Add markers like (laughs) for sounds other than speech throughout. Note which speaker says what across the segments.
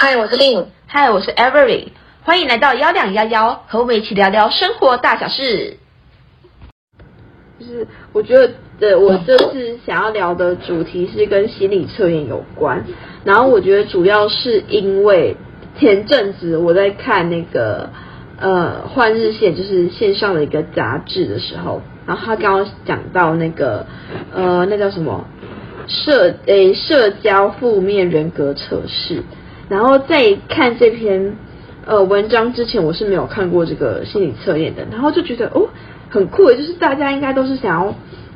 Speaker 1: 嗨，我是 Lin。
Speaker 2: 嗨，我是 Avery。欢迎来到幺两幺幺，和我们一起聊聊生活大小事。就是我觉得，对，我这次想要聊的主题是跟心理测验有关。然后我觉得主要是因为前阵子我在看那个呃《换日线》，就是线上的一个杂志的时候，然后他刚刚讲到那个呃，那叫什么社诶社交负面人格测试。然后在看这篇呃文章之前，我是没有看过这个心理测验的，然后就觉得哦很酷，就是大家应该都是想要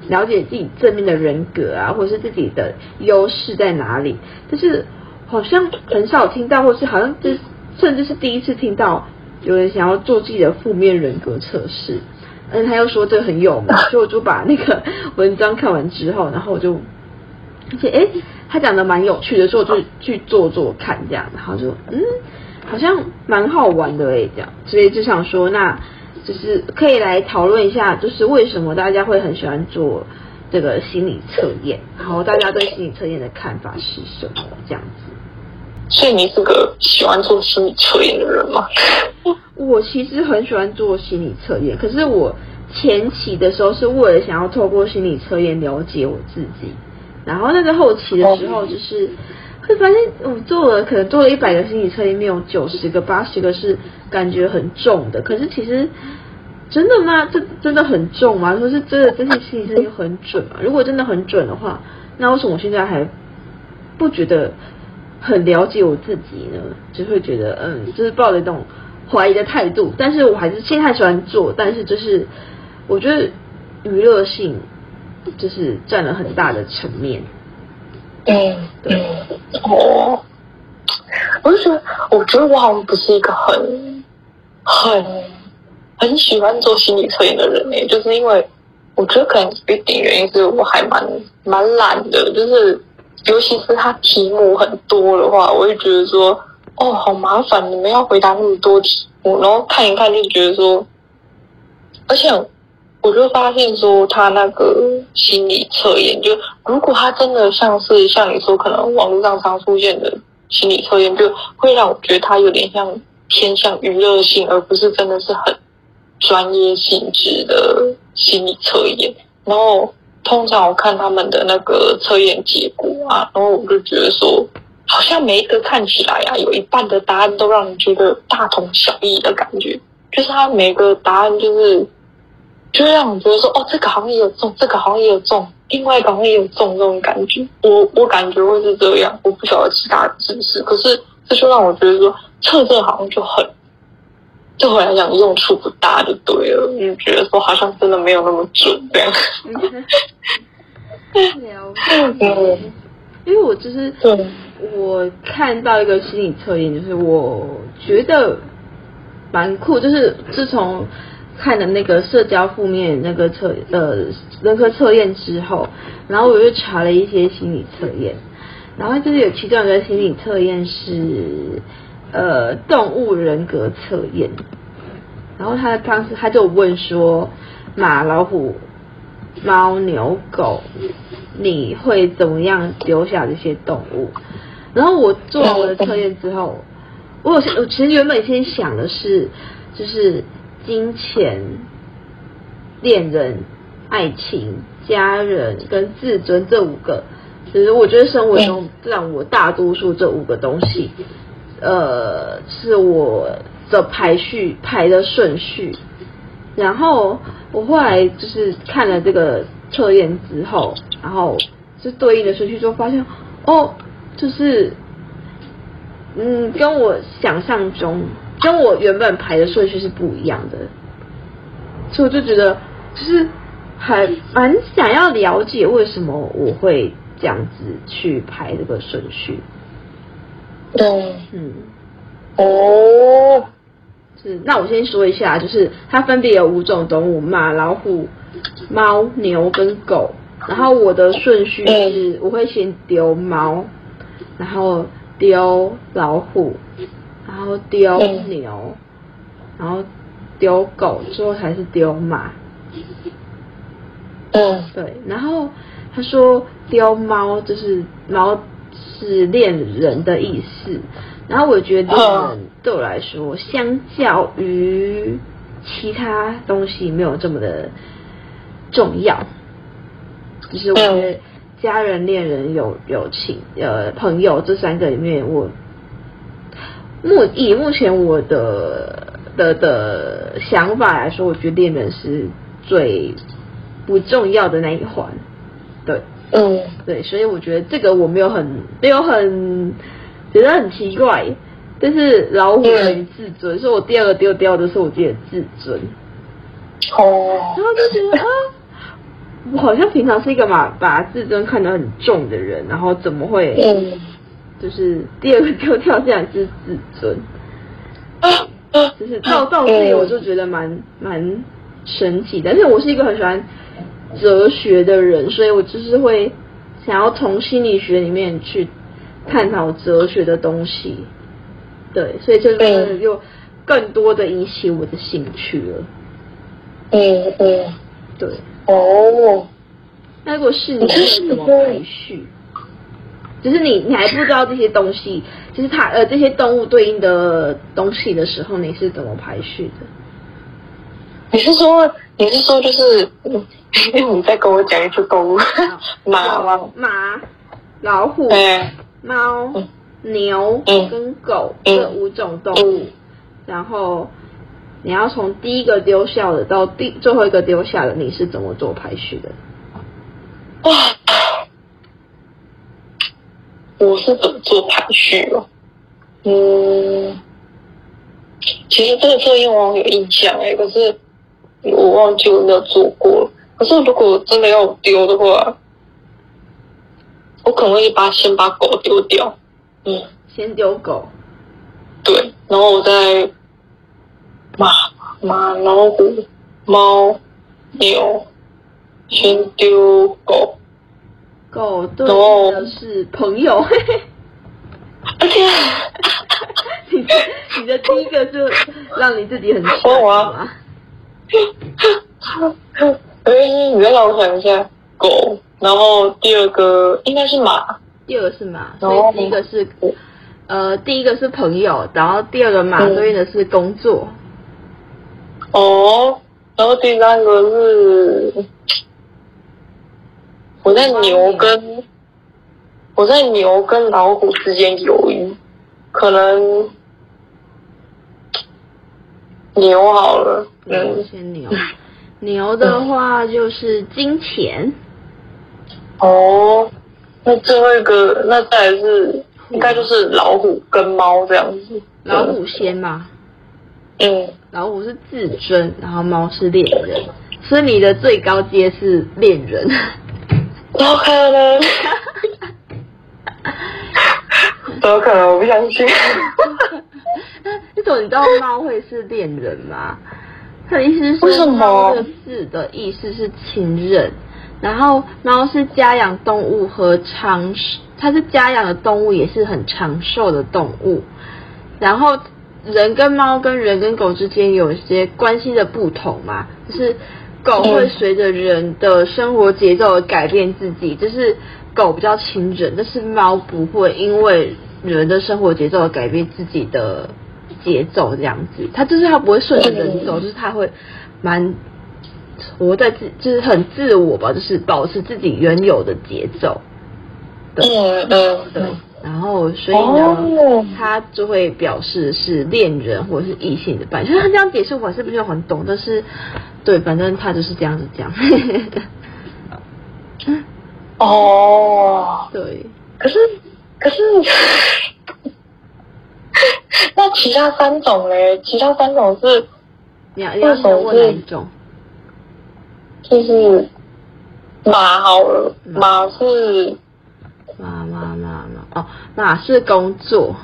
Speaker 2: 了解自己正面的人格啊，或者是自己的优势在哪里，但是好像很少听到，或是好像这甚至是第一次听到有人想要做自己的负面人格测试，嗯，他又说这个很有名，所以我就把那个文章看完之后，然 (laughs) 后我就而且哎。诶他讲的蛮有趣的，所以我就去做做看这样，然后就嗯，好像蛮好玩的诶，这样，所以就想说，那就是可以来讨论一下，就是为什么大家会很喜欢做这个心理测验，然后大家对心理测验的看法是什么？这样子。
Speaker 1: 所以你是个喜欢做心理测验的人吗？
Speaker 2: 我其实很喜欢做心理测验，可是我前期的时候是为了想要透过心理测验了解我自己。然后那个后期的时候，就是会发现我做了可能做了一百个心理测验，没有九十个、八十个是感觉很重的。可是其实真的吗？这真的很重吗？说是真的这些心理测验很准吗？如果真的很准的话，那为什么我现在还不觉得很了解我自己呢？就会觉得嗯，就是抱着一种怀疑的态度。但是我还是现在喜欢做，但是就是我觉得娱乐性。就是占了很大的层面，
Speaker 1: 嗯，对，哦，我就觉得，我觉得我好像不是一个很、很、很喜欢做心理测验的人诶，就是因为我觉得可能有一点原因是我还蛮蛮懒的，就是尤其是他题目很多的话，我会觉得说，哦，好麻烦，你们要回答那么多题目，然后看一看就觉得说，而且。我就发现说，他那个心理测验，就如果他真的像是像你说，可能网络上常出现的心理测验，就会让我觉得他有点像偏向娱乐性，而不是真的是很专业性质的心理测验。然后通常我看他们的那个测验结果啊，然后我就觉得说，好像每一个看起来啊，有一半的答案都让你觉得大同小异的感觉，就是他每个答案就是。就会让我觉得说，哦，这个好像也有中，这个好像也有中，另外一个好像也有中这种感觉。我我感觉会是这样，我不晓得其他的知识。可是这就让我觉得说，测这好像就很，对我来讲用处不大，就对了。就觉得说好像真的没有那么准这样。
Speaker 2: 了解，因为我就是对我看到一个心理测验，就是我觉得蛮酷，就是自从。看了那个社交负面那个测呃人格测验之后，然后我又查了一些心理测验，然后就是有其中一个心理测验是呃动物人格测验，然后他当时他就问说马老虎猫牛狗你会怎么样丢下这些动物？然后我做完我的测验之后，我有我其实原本先想的是就是。金钱、恋人、爱情、家人跟自尊这五个，其实我觉得生活中让我大多数这五个东西，呃，是我的排序排的顺序。然后我后来就是看了这个测验之后，然后是对应的顺序之后，发现哦，就是嗯，跟我想象中。跟我原本排的顺序是不一样的，所以我就觉得就是还蛮想要了解为什么我会这样子去排这个顺序。
Speaker 1: 对，
Speaker 2: 嗯，
Speaker 1: 哦，
Speaker 2: 是。那我先说一下，就是它分别有五种动物：马、老虎、猫、牛跟狗。然后我的顺序是，我会先丢猫，然后丢老虎。然后丢牛，然后丢狗，最后才是丢马。
Speaker 1: 嗯，
Speaker 2: 对。然后他说丢猫就是猫是恋人的意思。然后我觉得恋人对我来说，相较于其他东西没有这么的重要。就是我觉得家人、恋人、友友情、呃朋友这三个里面，我目以目前我的的的想法来说，我觉得恋人是最不重要的那一环。对，嗯，对，所以我觉得这个我没有很没有很。觉得很奇怪，但是老虎等于自尊，所以我第二个丢掉的是我自己的自尊。哦，然后就觉得啊，我好像平常是一个把把自尊看得很重的人，然后怎么会，嗯，就是第二个丢掉这样是自尊，就是到到这里我就觉得蛮蛮神奇的。但是我是一个很喜欢哲学的人，所以我就是会想要从心理学里面去。探讨哲学的东西，对，所以这个又更多的引起我的兴趣了。嗯嗯，对。哦，那如果是你会怎么排序？就是你你还不知道这些东西，就是它呃这些动物对应的东西的时候，你是怎么排序的？
Speaker 1: 你是说你是说就是你再跟我讲一次动物？(laughs) 马？
Speaker 2: 马、老虎。对。猫、牛跟狗这五种动物，然后你要从第一个丢下的到第最后一个丢下的，你是怎么做排序的？
Speaker 1: 哇，我是怎么做排序哦？嗯，其实这个测验我有印象哎，可是我忘记我有没有做过。可是如果真的要丢的话。我可能会把先把狗丢掉，嗯，
Speaker 2: 先丢狗，
Speaker 1: 对，然后我再马马老虎猫牛，先丢狗，
Speaker 2: 狗对的是朋友，
Speaker 1: 而且 (laughs)
Speaker 2: 你你的第一个就让你自己很喜欢吗？
Speaker 1: 哎，你再让我想一下，狗。然后第二个应该是马，
Speaker 2: 第二个是马，所以第一个是，呃，第一个是朋友，然后第二个马对应的是工作。
Speaker 1: 哦，然后第三个是，我在牛跟，我在牛跟老虎之间犹豫，可能牛好了，
Speaker 2: 嗯，先牛，牛的话就是金钱。
Speaker 1: 哦，那最后一个，那再来是应该就是老虎跟猫这样子。
Speaker 2: 老虎先嘛？
Speaker 1: 嗯，
Speaker 2: 老虎是自尊，然后猫是恋人，所以你的最高阶是恋人。
Speaker 1: 怎么可能？(laughs) 怎么可能？我不相信。
Speaker 2: 这种你知道猫会是恋人吗？他的意思是，为什么这个字的意思是情人？然后猫是家养动物和长寿，它是家养的动物，也是很长寿的动物。然后人跟猫跟人跟狗之间有一些关系的不同嘛，就是狗会随着人的生活节奏而改变自己，就是狗比较亲人，但是猫不会因为人的生活节奏而改变自己的节奏这样子。它就是它不会顺着人走，就是它会蛮。活在自就是很自我吧，就是保持自己原有的节奏。对，嗯嗯，对。然后所以呢，哦、他就会表示是恋人或者是异性的伴侣。就是他这样解释，我是不是很懂？但是，对，反正他就是这样子讲。
Speaker 1: 哦，
Speaker 2: 对。
Speaker 1: 可是，可是，(laughs) 那其他三种嘞？其他三种是
Speaker 2: 你要你要问哪一种？
Speaker 1: 就是马好了，马是
Speaker 2: 哦，马是工作。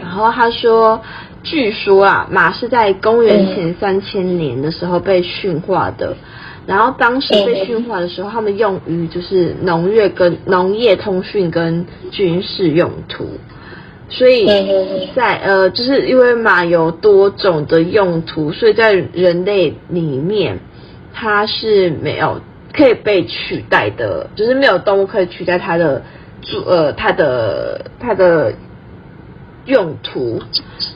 Speaker 2: 然后他说，据说啊，马是在公元前三千年的时候被驯化的。然后当时被驯化的时候，他们用于就是农业跟农业通讯跟军事用途。所以在呃，就是因为马有多种的用途，所以在人类里面。它是没有可以被取代的，就是没有动物可以取代它的做呃它的它的用途，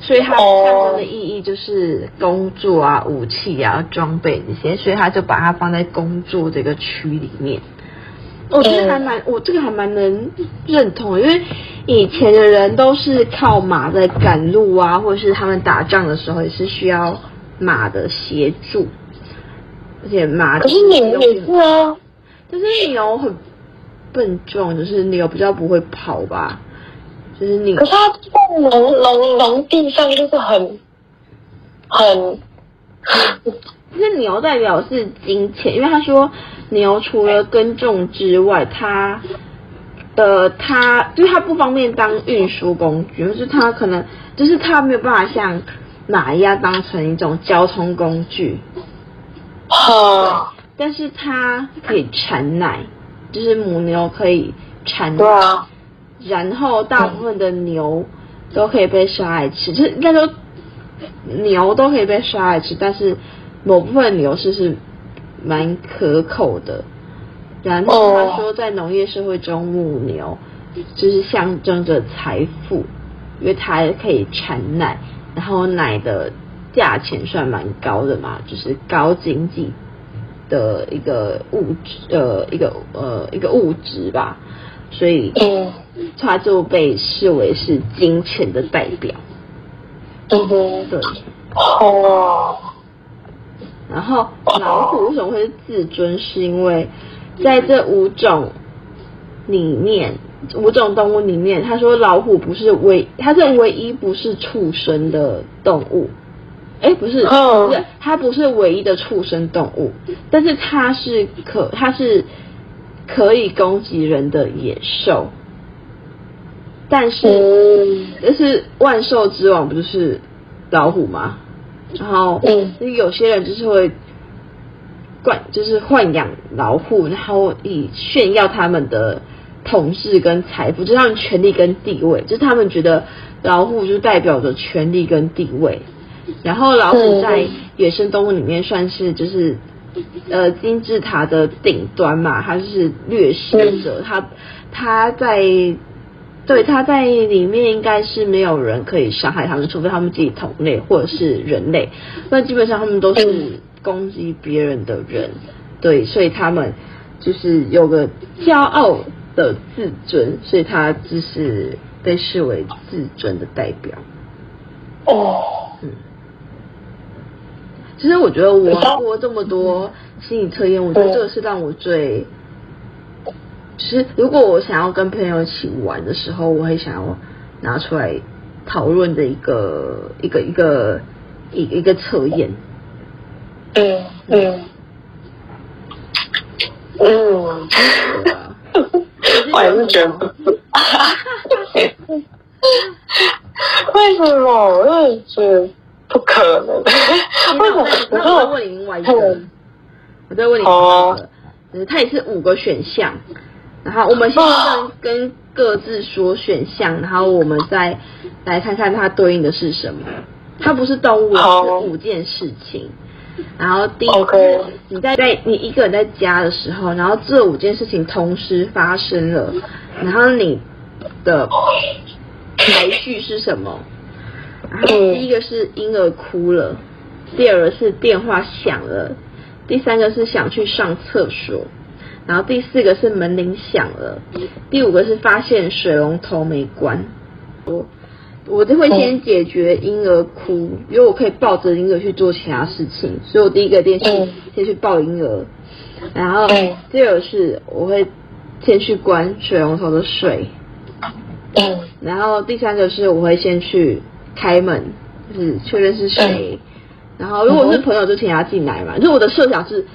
Speaker 2: 所以它象征的意义就是工作啊、武器啊、装备这些，所以他就把它放在工作这个区里面。我觉得还蛮，我这个还蛮能认同，因为以前的人都是靠马在赶路啊，或者是他们打仗的时候也是需要马的协助，而且马
Speaker 1: 可是牛也是啊，
Speaker 2: 但是牛很笨重，就是牛比较不会跑吧，就是你。
Speaker 1: 可是它在农农农地上就是很很，
Speaker 2: 其实牛代表是金钱，因为他说。牛除了耕种之外，它的它就是它不方便当运输工具，就是它可能就是它没有办法像马一样当成一种交通工具。
Speaker 1: 哈，
Speaker 2: 但是它可以产奶，就是母牛可以产奶。
Speaker 1: 对啊。
Speaker 2: 然后大部分的牛都可以被杀来吃，就是应该说牛都可以被杀来吃，但是某部分牛是是。蛮可口的，然后他说，在农业社会中，母牛就是象征着财富，因为它可以产奶，然后奶的价钱算蛮高的嘛，就是高经济的一个物质，呃，一个呃一个物质吧，所以它就被视为是金钱的代表。
Speaker 1: 嗯哼，
Speaker 2: 对，
Speaker 1: 哦。
Speaker 2: 然后老虎为什么会是自尊？是因为在这五种里面，五种动物里面，他说老虎不是唯，它是唯一不是畜生的动物。哎，不是，不是，它不是唯一的畜生动物，但是它是可，它是可以攻击人的野兽。但是，但是万兽之王不就是老虎吗？然后，嗯，有些人就是会惯，就是豢养老虎，然后以炫耀他们的统治跟财富，就是他们权力跟地位，就是他们觉得老虎就代表着权力跟地位。然后老虎在野生动物里面算是就是呃金字塔的顶端嘛，它就是掠食者，它它在。对，它在里面应该是没有人可以伤害他们，除非他们自己同类或者是人类。那基本上他们都是攻击别人的人，对，所以他们就是有个骄傲的自尊，所以它就是被视为自尊的代表。
Speaker 1: 哦，
Speaker 2: 嗯，其实我觉得我过这么多心理测验，我觉得这个是让我最。其实，如果我想要跟朋友一起玩的时候，我会想要拿出来讨论的一个一个一个一一个测验。
Speaker 1: 嗯嗯嗯。我也是觉得。为什么？我也觉得不可能。为什么？
Speaker 2: 那我再问你另外一个。我再问你另外一个。嗯，它也是五个选项。然后我们现在跟各自说选项，然后我们再来看看它对应的是什么。它不是动物，是五件事情。然后第一个，你在在你一个人在家的时候，然后这五件事情同时发生了，然后你的排序是什么？然后第一个是婴儿哭了，第二个是电话响了，第三个是想去上厕所。然后第四个是门铃响了，第五个是发现水龙头没关。我我就会先解决婴儿哭，因为我可以抱着婴儿去做其他事情，所以我第一个电视先去抱婴儿。然后第二个是我会先去关水龙头的水。然后第三个是我会先去开门，就是确认是谁。然后，如果是朋友，就请他进来嘛。就我的设想是，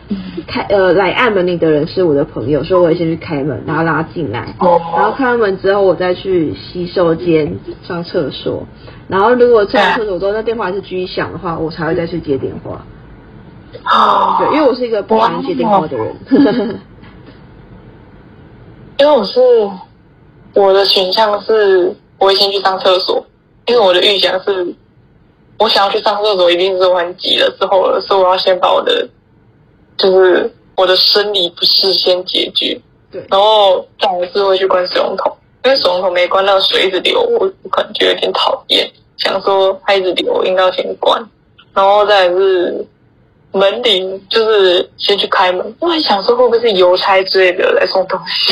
Speaker 2: 开呃来按门铃的人是我的朋友，所以我会先去开门，然后让他进来。然后开完门之后，我再去洗手间上厕所。然后如果上完厕所之后，那电话还是继续响的话，我才会再去接电话。对，因为我是一个不喜欢接电话的人。(laughs)
Speaker 1: 因为我是我的选项是，我会先去上厕所，因为我的预想是。我想要去上厕所，一定是我很急了之后了，所以我要先把我的，就是我的生理不适先解决，
Speaker 2: 对，
Speaker 1: 然后再是会去关水龙头。因为水龙头没关，那个水一直流，我我感觉有点讨厌，想说它一直流，应该要先关，然后再来是门铃，就是先去开门，因为想说会不会是邮差之类的来送东西，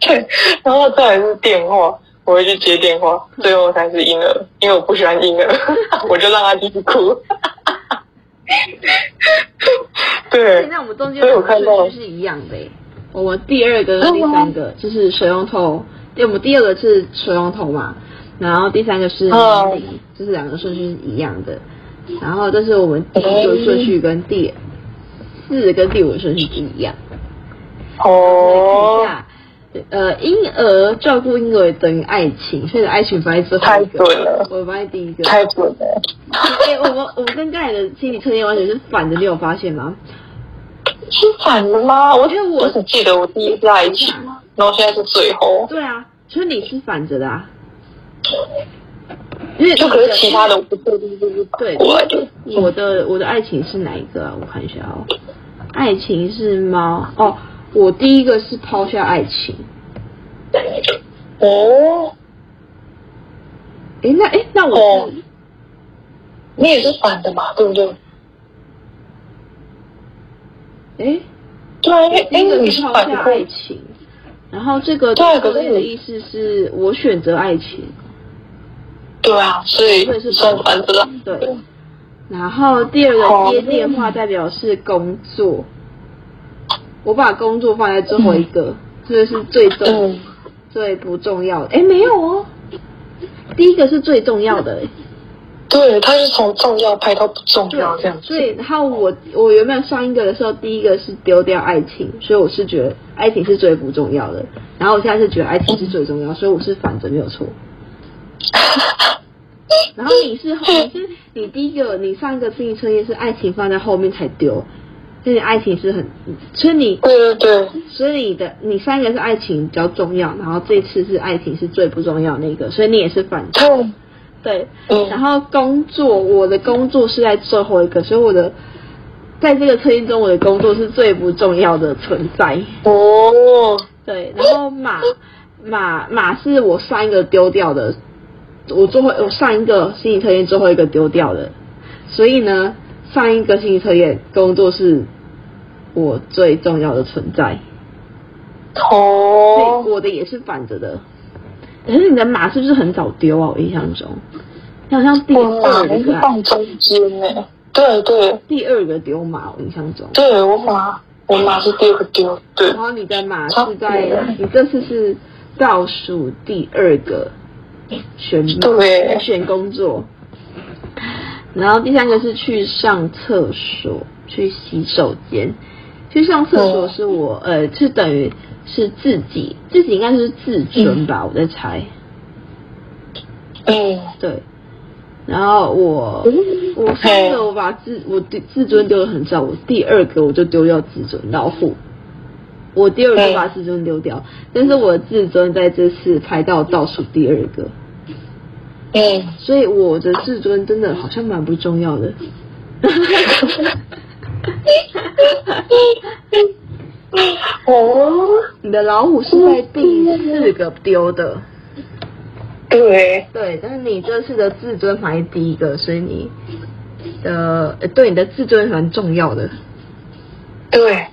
Speaker 1: 对，(laughs) 然后再来是电话，我会去接电话，最后才是婴儿，因为我不喜欢婴儿，(laughs) 我就让他继续哭。(laughs) 对，
Speaker 2: 现在我们中间的顺序是一样的。我们第二个跟第三个就是水龙头，对，我们第二个是水龙头嘛，然后第三个是门铃，就是两个顺序是一样的。然后这是我们第一个顺序跟第四跟第五个顺序不一样。
Speaker 1: 哦。
Speaker 2: 呃，婴儿照顾婴儿等于爱情，所以爱情排在最后一个。
Speaker 1: 太准了。
Speaker 2: 我放在第一个。
Speaker 1: 太准了。
Speaker 2: 哎、欸，我们我们跟刚才的心理测验完全是反的，你有发现吗？
Speaker 1: 是反的吗？我觉得我只记得我第一次爱情，然后现在是最后。
Speaker 2: 对啊，所以你是反着的啊。
Speaker 1: 因为就可是其他的我不确定就是
Speaker 2: 对，我的我的爱情是哪一个啊？我看一下哦。爱情是猫哦。我第一个是抛下爱情。
Speaker 1: 哦。
Speaker 2: 哎，那哎，那我是、哦、
Speaker 1: 你也是反的嘛？对不对？
Speaker 2: 哎，
Speaker 1: 对啊，因为你是抛下
Speaker 2: 爱情，然后这个对，可是你的意思是我选择爱情。
Speaker 1: 对啊，所以是算反的了。
Speaker 2: 对。然后第二个接电话代表是工作。我把工作放在最后一个，这个、嗯、是最重、嗯、最不重要的。哎，没有哦，第一个是最重要的。
Speaker 1: 对，他是从重要排到不重要这样子。
Speaker 2: 所以，然后我我原本上一个的时候，第一个是丢掉爱情，所以我是觉得爱情是最不重要的。然后我现在是觉得爱情是最重要，所以我是反着没有错。(laughs) 然后你是你是你第一个，你上一个心理测验是爱情放在后面才丢。所以爱情是很，所以你
Speaker 1: 对对。对，
Speaker 2: 所以你的你三个是爱情比较重要，然后这次是爱情是最不重要那个，所以你也是反对，对，然后工作，我的工作是在最后一个，所以我的在这个测验中，我的工作是最不重要的存在。
Speaker 1: 哦，
Speaker 2: 对，然后马 (laughs) 马马是我上一个丢掉的，我最后我上一个心理测验最后一个丢掉的，所以呢，上一个心理测验工作是。我最重要的存在，
Speaker 1: 哦，
Speaker 2: 我的也是反着的。可是你的马是不是很早丢啊？我印象中，你好像第二个
Speaker 1: 是放中间呢。对对，
Speaker 2: 第二个丢马，我印象中。
Speaker 1: 对我马，我马是第二个丢。对。
Speaker 2: 然后你的马是在，你这次是倒数第二个选，
Speaker 1: 对，
Speaker 2: 选工作。然后第三个是去上厕所，去洗手间。去上厕所是我，呃，是等于是自己，自己应该是自尊吧，嗯、我在猜。
Speaker 1: 嗯，
Speaker 2: 对。然后我，我三个我把自我自尊丢的很少，我第二个我就丢掉自尊，老虎。我第二个把自尊丢掉，但是我的自尊在这次排到倒数第二个。
Speaker 1: 嗯，
Speaker 2: 所以我的自尊真的好像蛮不重要的。(laughs) (laughs)
Speaker 1: 哦，
Speaker 2: 你的老虎是在第四个丢的，
Speaker 1: 对。
Speaker 2: 对，但是你这次的自尊排第一个，所以你的对你的自尊蛮重要的，
Speaker 1: 对，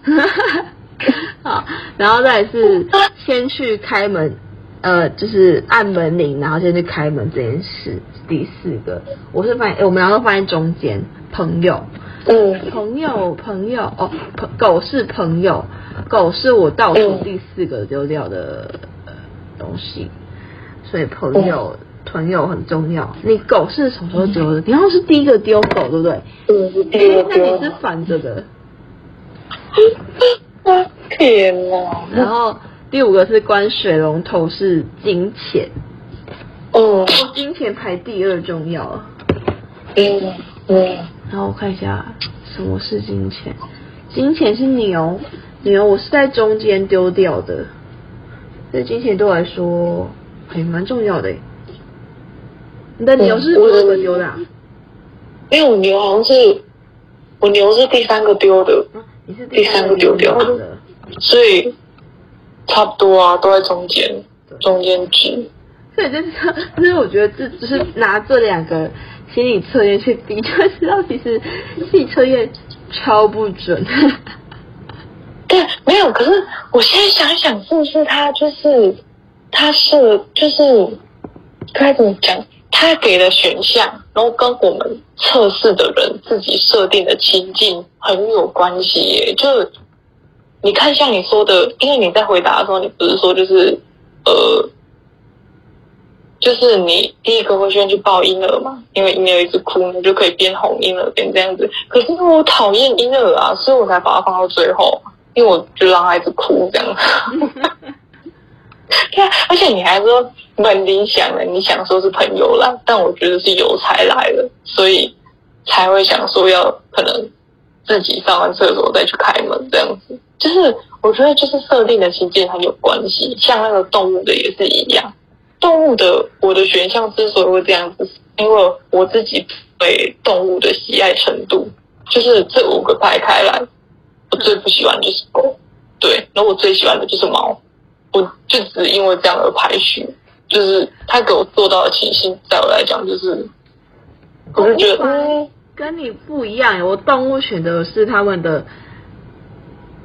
Speaker 1: (laughs)
Speaker 2: 好，然后再来是先去开门，呃，就是按门铃，然后先去开门这件事，第四个，我是发现，我们两个都放在中间，朋友。
Speaker 1: 嗯，
Speaker 2: 朋友，朋友，哦，朋狗是朋友，狗是我倒数第四个丢掉的东西，所以朋友，朋友很重要。你狗是什么时候丢的？你好像是第一个丢狗，对不对？
Speaker 1: 嗯，
Speaker 2: 哎，那你是反着的。(laughs)
Speaker 1: 天哪！
Speaker 2: 然后第五个是关水龙头，是金钱。
Speaker 1: 哦，
Speaker 2: 金钱排第二重要。
Speaker 1: 嗯嗯。
Speaker 2: 然后我看一下什么是金钱，金钱是牛，牛我是在中间丢掉的，这金钱对我来说还蛮重要的。你的牛是第二个丢的？啊？
Speaker 1: 因为我牛好像是我牛是第三个丢的，
Speaker 2: 啊、你是
Speaker 1: 第三个丢掉的，所以差不多啊，都在中间，中间值。
Speaker 2: 所以就是，(laughs) 就是我觉得这只是拿这两个心理测验去比，就会知道其实心理测验超不准。
Speaker 1: 对，没有。可是我现在想想，是不是他就是他是就是该怎么讲？他给的选项，然后跟我们测试的人自己设定的情境很有关系耶。就你看，像你说的，因为你在回答的时候，你不是说就是呃。就是你第一个会先去抱婴儿嘛，因为婴儿一直哭，你就可以边哄婴儿边这样子。可是因为我讨厌婴儿啊，所以我才把它放到最后，因为我就让他一直哭这样。(laughs) 对啊，而且你还说蛮理想的，你想说是朋友来，但我觉得是有才来了，所以才会想说要可能自己上完厕所再去开门这样子。就是我觉得就是设定的情境很有关系，像那个动物的也是一样。动物的我的选项之所以会这样子，因为我自己对动物的喜爱程度，就是这五个排开来，我最不喜欢就是狗，对，然后我最喜欢的就是猫，我就只因为这样而排序，就是他给我做到的情形，在我来讲就是，我就觉得嗯，
Speaker 2: 跟你不一样，我动物选的是他们的。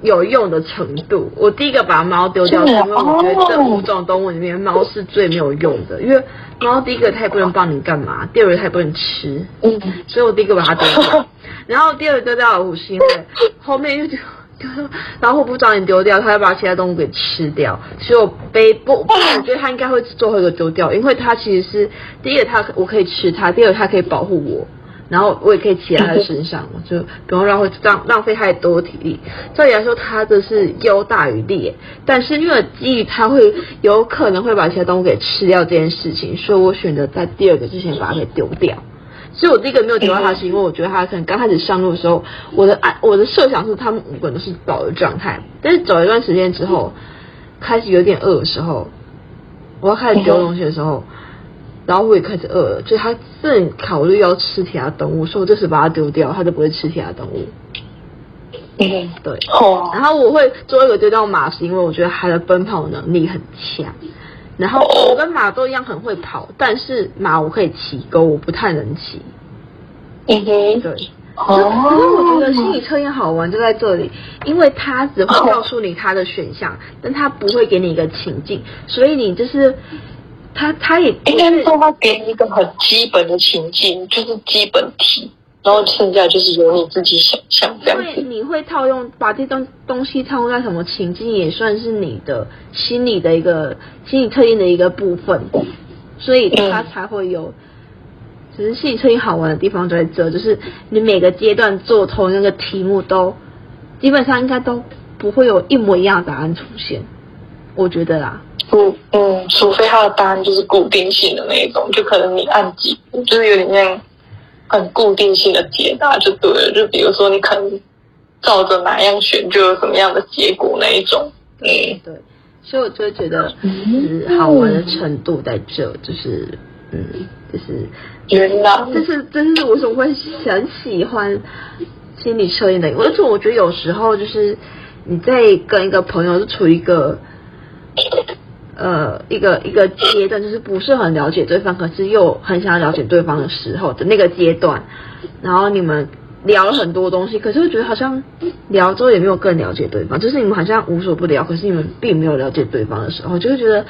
Speaker 2: 有用的程度，我第一个把猫丢掉，是因为我觉得这五种动物里面，猫是最没有用的。因为猫第一个它也不能帮你干嘛，第二个它也不能吃，嗯，所以我第一个把它丢掉。(laughs) 然后第二个丢掉了，是因为后面又丢然后我不找你丢掉，它要把其他动物给吃掉，所以我背不，不，(laughs) 我觉得它应该会最后一个丢掉，因为它其实是第一个，它我可以吃它，第二个它可以保护我。然后我也可以骑在他的身上，(laughs) 就不用浪费浪浪费太多体力。照理来说，它的是优大于劣，但是因为基于它会有可能会把其他动物给吃掉这件事情，所以我选择在第二个之前把它给丢掉。所以我第一个没有丢掉它，是因为我觉得它可能刚开始上路的时候，我的按我的设想是它们五个人都是饱的状态，但是走一段时间之后，开始有点饿的时候，我要开始丢东西的时候。然后我也开始饿了，就他正考虑要吃其他动物，所以我这时把它丢掉，他就不会吃其他动物。嗯，对。哦。然后我会做一个丢掉马，是因为我觉得它的奔跑能力很强。然后我跟马都一样很会跑，但是马我可以骑，狗我不太能骑。嗯哼。对。哦。可是我觉得心理测验好玩就在这里，因为它只会告诉你它的选项，但它不会给你一个情境，所以你就是。他他也应该
Speaker 1: 说，他给你一个很基本的情境，就是基本题，然后剩下就是由你自己想象这样子。
Speaker 2: 因为你会套用把这东东西套用在什么情境，也算是你的心理的一个心理测验的一个部分，所以他才会有。只是心理测验好玩的地方就在这，就是你每个阶段做同样的题目都基本上应该都不会有一模一样的答案出现，我觉得啦。
Speaker 1: 不，嗯，除非他的答案就是固定性的那一种，就可能你按几步，就是有点像很固定性的解答就对了。就比如说你可能照着哪样选，就有什么样的结果那一种。嗯，
Speaker 2: 对。所以我就会觉得，嗯好玩的程度在这，就是，嗯，就是
Speaker 1: 原来，
Speaker 2: 这是这是为什么会很喜欢心理测验的，而且我觉得有时候就是你在跟一个朋友是处于一个。呃，一个一个阶段，就是不是很了解对方，可是又很想要了解对方的时候的那个阶段，然后你们聊了很多东西，可是我觉得好像聊之后也没有更了解对方，就是你们好像无所不聊，可是你们并没有了解对方的时候，就会觉得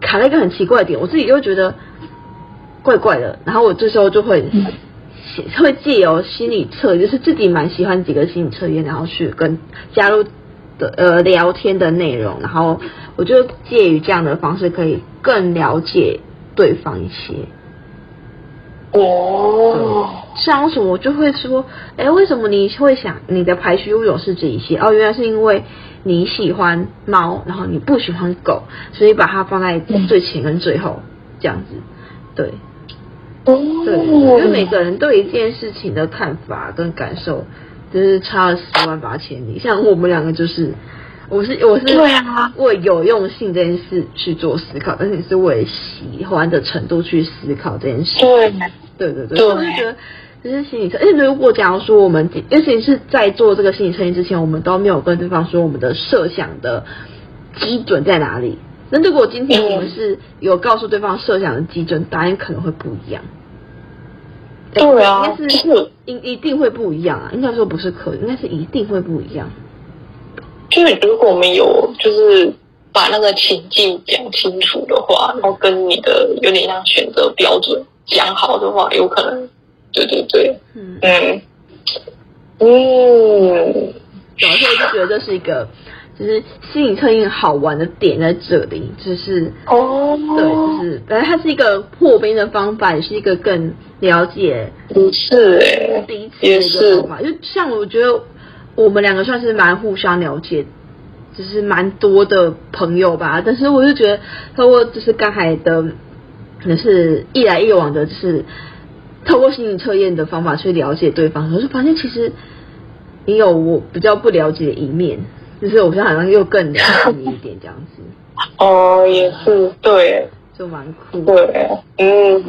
Speaker 2: 卡在一个很奇怪的点，我自己就会觉得怪怪的，然后我这时候就会 (laughs) 会借由心理测，就是自己蛮喜欢几个心理测验，然后去跟加入的呃聊天的内容，然后。我就介于这样的方式，可以更了解对方一些。哦，像为什么我就会说，哎、欸，为什么你会想你的排序物种是这一些？哦，原来是因为你喜欢猫，然后你不喜欢狗，所以把它放在最前跟最后这样子。对，对，因为每个人对一件事情的看法跟感受，就是差了十万八千里。像我们两个就是。我是我是为有用性这件事去做思考，但是你是为喜欢的程度去思考这件事。对对对对，我是觉得就是心理测。而且如果假如说我们，尤其是在做这个心理测验之前，我们都没有跟对方说我们的设想的基准在哪里？那如果今天我们是有告诉对方设想的基准，答案可能会不一样。
Speaker 1: 对啊，
Speaker 2: 应该是一一定会不一样啊！应该说不是可，应该是一定会不一样。
Speaker 1: 就是如果我们有就是把那个情境讲清楚的话，然后跟你的有点像选择标准讲好的话，有可能，对对对，嗯嗯
Speaker 2: 嗯，所以我就觉得这是一个。就是心理测验好玩的点在这里，就是哦，对，就是反正它是一个破冰的方法，也是一个更了解
Speaker 1: 不是哎，
Speaker 2: 彼此的一个方法。就像我觉得我们两个算是蛮互相了解，就是蛮多的朋友吧。但是我就觉得透过就是刚才的，可能是一来一往的，就是透过心理测验的方法去了解对方，我就发现其实你有我比较不了解的一面。就是我现在好像又更了解你一点这样子，(laughs)
Speaker 1: 哦，也是对，
Speaker 2: 就蛮酷，
Speaker 1: 对，嗯，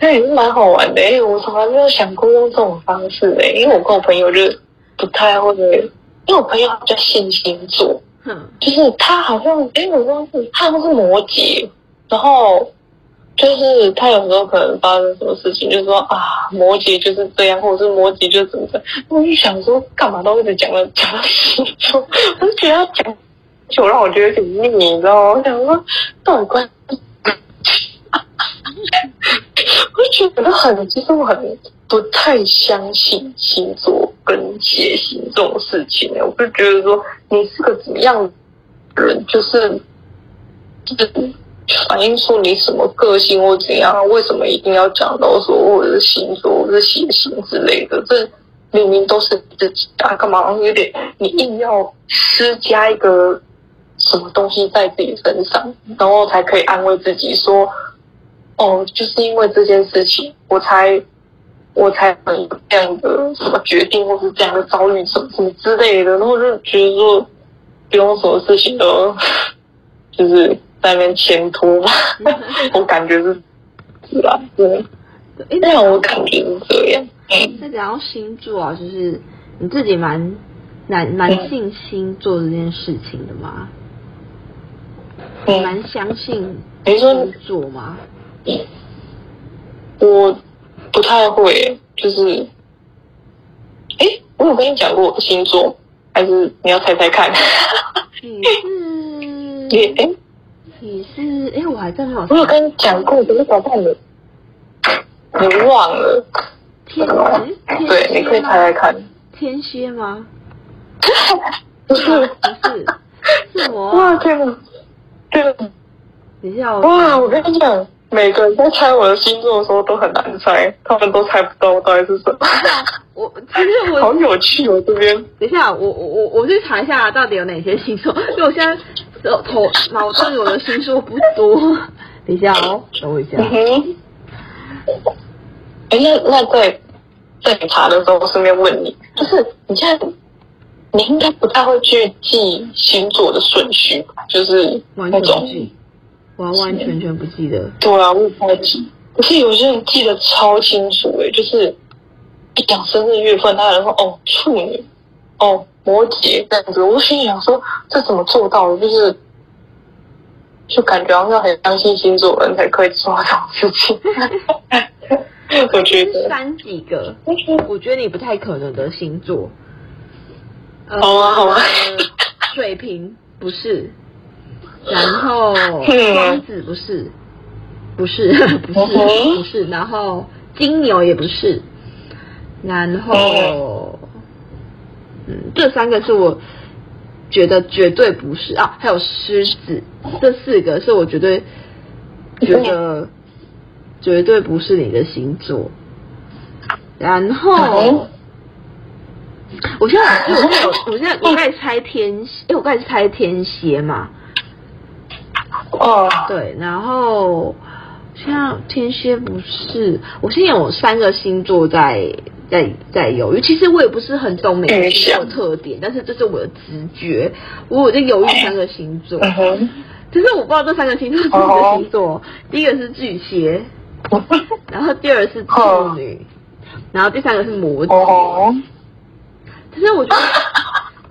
Speaker 1: 那也是蛮好玩的。哎，我从来没有想过用这种方式诶，因为我跟我朋友就不太会，因为我朋友比较信星座，嗯，就是他好像，哎，我忘记他好像是摩羯，然后。就是他有时候可能发生什么事情，就是说啊，摩羯就是这样，或者是摩羯就是怎么的。我就想说，干嘛都一直讲了讲星座，我就觉得他讲就让我觉得挺腻，你知道吗？我想说，到底关，我就觉得很，其实我很不太相信星座跟血型这种事情。我就觉得说，你是个怎么样的人，就是就是。反映出你什么个性或怎样？为什么一定要讲到说我是星座，我是血型之类的？这明明都是自己啊，干嘛有点你硬要施加一个什么东西在自己身上，然后才可以安慰自己说：“哦，就是因为这件事情，我才我才有这样的什么决定，或是这样的遭遇，什么什么之类的。”然后就觉得说，不用什么事情都就是。在那边牵拖吧，(laughs) 我感觉是是吧？对，那我感觉是这样。
Speaker 2: 那讲到星座啊，就是你自己蛮蛮蛮信星座这件事情的吗？你蛮相信星座吗？
Speaker 1: 我不太会，就是，哎，我有跟你讲过我的星座，还是你要猜猜看？
Speaker 2: 你是？(laughs)
Speaker 1: 你哎？
Speaker 2: 你是哎，我还真没有。
Speaker 1: 我有跟你讲过，可是搞不好你你忘了。
Speaker 2: 天蝎？
Speaker 1: 对，你可以猜猜看。
Speaker 2: 天蝎吗？(laughs)
Speaker 1: 不是，
Speaker 2: 不是，是我。
Speaker 1: 哇天哪！对了，
Speaker 2: 等一下。
Speaker 1: 哇，我跟你讲，每个人在猜我的星座的时候都很难猜，他们都猜不到我到底是什么。
Speaker 2: 我其实我 (laughs)
Speaker 1: 好有趣哦，这边。
Speaker 2: 等一下，我我我我去查一下到底有哪些星座，因为我现在。头脑中有的星座不多，等一下哦，等我一下。嗯
Speaker 1: 哎，那那在在你查的时候，我顺便问你，就是你现在你应该不太会去记星座的顺序吧？就是
Speaker 2: 完全不记，完完全全不记得。
Speaker 1: 对啊，我不太记。可是有些人记得超清楚哎，就是一讲生日月份，他还说哦处女，哦。摩羯这样子，我心里想说，这怎么做到的？就是，就感觉好像很相信星座的人才可以做到这种事情。(laughs) 我觉得
Speaker 2: 三几个，我觉得你不太可能的星座。
Speaker 1: 好啊，好啊。(laughs)
Speaker 2: 水瓶不是，然后 (laughs) 双子不是，不是，不是，不是，然后金牛也不是，然后。嗯，这三个是我觉得绝对不是啊，还有狮子，这四个是我绝对觉得绝对不是你的星座。然后，我现在我现在我现在我开始猜天蝎，因为我开始猜天蝎嘛。
Speaker 1: 哦，
Speaker 2: 对，然后像天蝎不是，我现在有三个星座在。在在犹豫，其实我也不是很懂每个星座特点，但是这是我的直觉，我我在犹豫三个星座，其实我不知道这三个星座是什么星座，第一个是巨蟹，然后第二个是处女，然后第三个是摩羯。其实我觉得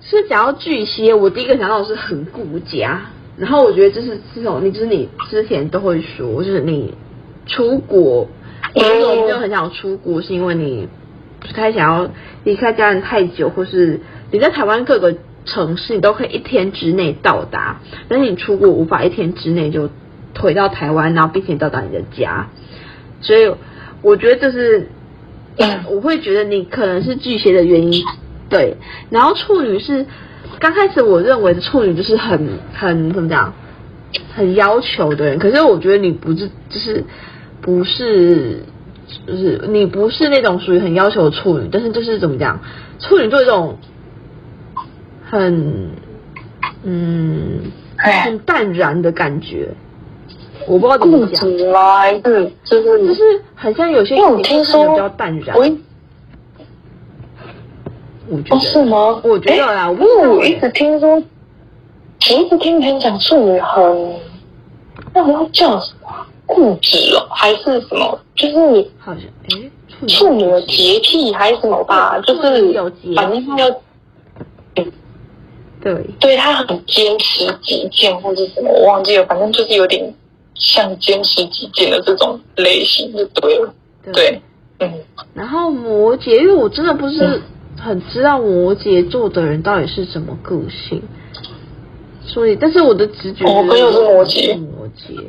Speaker 2: 是讲到巨蟹，我第一个想到的是很顾家，然后我觉得就是这种，你就是你之前都会说，就是你出国，为什么没有很想出国，是因为你不太想要离开家人太久，或是你在台湾各个城市你都可以一天之内到达，但是你出国无法一天之内就回到台湾，然后并且到达你的家，所以我觉得这是。嗯，(clears throat) 我会觉得你可能是巨蟹的原因，对。然后处女是刚开始我认为的处女就是很很怎么讲，很要求的人。可是我觉得你不是，就是不是，就是你不是那种属于很要求的处女。但是就是怎么讲，处女座这种很嗯很淡然的感觉。我不知道怎么讲，
Speaker 1: 来，嗯，就是
Speaker 2: 就是很像有些，因为我听说比较淡然，我我觉得
Speaker 1: 是吗？
Speaker 2: 我觉得啦，
Speaker 1: 因为我一直听说，我一直听别人讲处女很，那我要叫什么固执哦，还是什么？就是你
Speaker 2: 好像哎，
Speaker 1: 处女的洁癖还是什么吧？就是反正他要，
Speaker 2: 对，
Speaker 1: 对他很坚持己见或者什么，我忘记了，反正就是有点。像坚持己见的这种类型就对了，对，对，嗯。
Speaker 2: 然后摩羯，因为我真的不是很知道摩羯座的人到底是什么个性，所以，但是我的直觉，
Speaker 1: 我朋友是摩羯，
Speaker 2: 摩羯，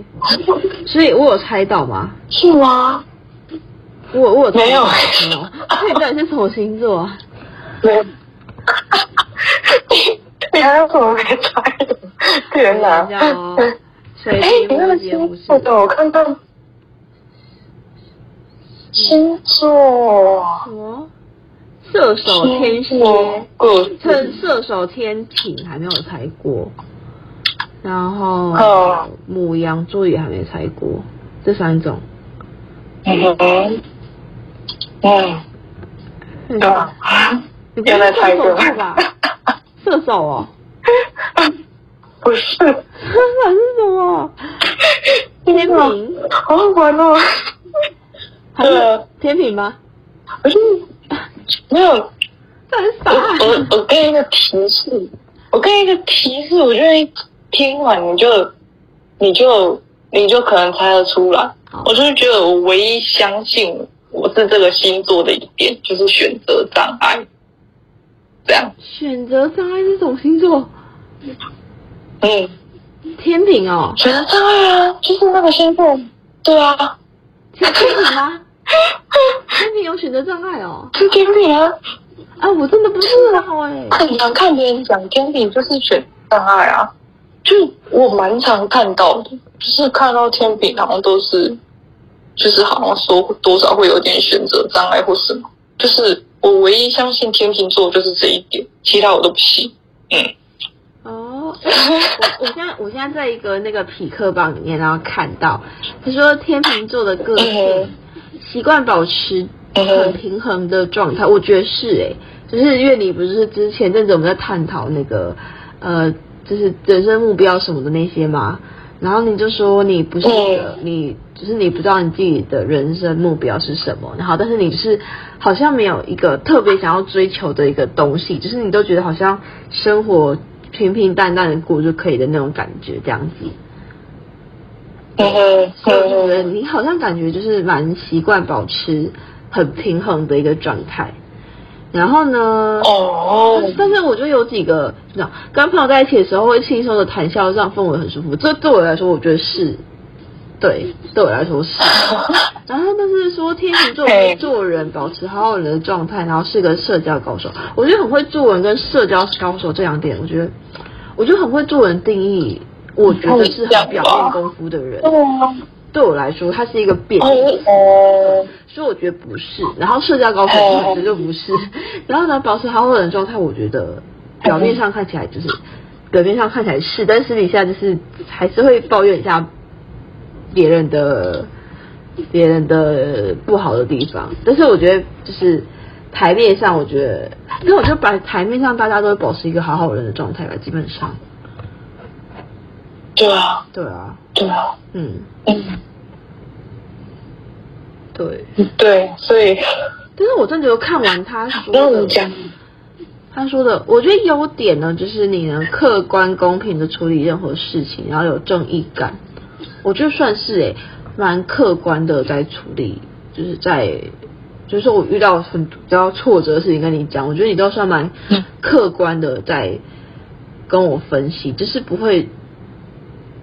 Speaker 2: 所以我有猜到吗？
Speaker 1: 是吗？
Speaker 2: 我我有没有？那你到底是什么星座啊？
Speaker 1: 没有。你你还有什么没猜的？天哪！哎，你那个星座的，我看到星座
Speaker 2: 什么？射手、天蝎、趁射手、天平还没有猜过，然后母羊座也还没猜过，这三种。
Speaker 1: 嗯嗯嗯，对吧？
Speaker 2: 你不要猜过吧？射手哦。
Speaker 1: 不是，
Speaker 2: 那 (laughs) 是什么？天平，
Speaker 1: 好好玩哦。
Speaker 2: 还是天平吗？
Speaker 1: 不是，没有。这很傻。我我我给你一个提示，我给你一个提示，我觉得听完你就你就你就可能猜得出来。我就是觉得我唯一相信我是这个星座的一点，就是选择障碍。这样。
Speaker 2: 选择障碍是什么星座？
Speaker 1: 嗯，
Speaker 2: 天平哦，
Speaker 1: 选择障碍啊，就是那个星座，对啊，
Speaker 2: 天平吗？天秤有选择障碍哦，
Speaker 1: 是天秤啊，
Speaker 2: 啊，我真的不知道哎，
Speaker 1: 很常看别人讲天秤就是选障碍啊，就我蛮常看到的，就是看到天平好像都是，就是好像说多少会有点选择障碍或什么，就是我唯一相信天秤座就是这一点，其他我都不信，嗯。
Speaker 2: 我我现在我现在在一个那个匹克榜里面，然后看到他说天秤座的个性习惯保持很平衡的状态，我觉得是哎、欸，就是因为你不是之前阵子我们在探讨那个呃，就是人生目标什么的那些嘛，然后你就说你不是，你就是你不知道你自己的人生目标是什么，然后但是你就是好像没有一个特别想要追求的一个东西，就是你都觉得好像生活。平平淡淡的过就可以的那种感觉，这样子。
Speaker 1: 嗯嗯，
Speaker 2: 所以我觉得你好像感觉就是蛮习惯保持很平衡的一个状态。然后呢，
Speaker 1: 哦，
Speaker 2: 但是我觉得有几个，这样跟朋友在一起的时候会轻松的谈笑，这样氛围很舒服。这对我来说，我觉得是。对，对我来说是。(laughs) 然后，但是说天秤座会做人，保持好好人的状态，然后是个社交高手。我觉得很会做人跟社交高手这两点，我觉得，我觉得很会做人定义，我觉得是很表面功夫的人。对我来说，他是一个变体。所以我觉得不是。然后社交高手绝对不是。(laughs) 然后呢，保持好好人的状态，我觉得表面上看起来就是，表面上看起来是，但私底下就是还是会抱怨一下。别人的别人的不好的地方，但是我觉得就是台面上，我觉得，因为我觉得摆台面上大家都会保持一个好好人的状态吧，基本上。
Speaker 1: 对啊，
Speaker 2: 对啊，
Speaker 1: 对啊，
Speaker 2: 嗯。嗯，对。
Speaker 1: 对，所以，
Speaker 2: 但是我真的觉得看完他说的，(laughs) 他说的，我觉得优点呢，就是你能客观公平的处理任何事情，然后有正义感。我觉得算是诶，蛮客观的在处理，就是在，就是说我遇到很比较挫折的事情跟你讲，我觉得你都算蛮客观的在跟我分析，就是不会，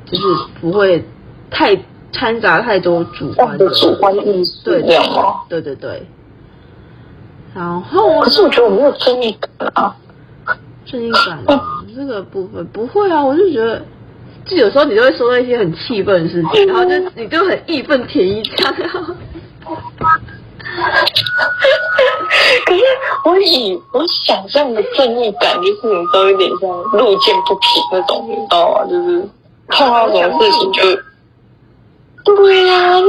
Speaker 2: 就是不会太掺杂太多主观的
Speaker 1: 主观意识，对
Speaker 2: 对对对对。然后，
Speaker 1: 可是我觉得我没有正义感啊，
Speaker 2: 正义感这个部分不会啊，我就觉得，就有时候你就会说到一些很气愤的事情，(laughs) 然后就你就很义愤填膺这样。
Speaker 1: 可是我以我想象的正义感，就是你都有点像路见不平那种，你知道吗？就是看到什么事情就。对呀、啊，就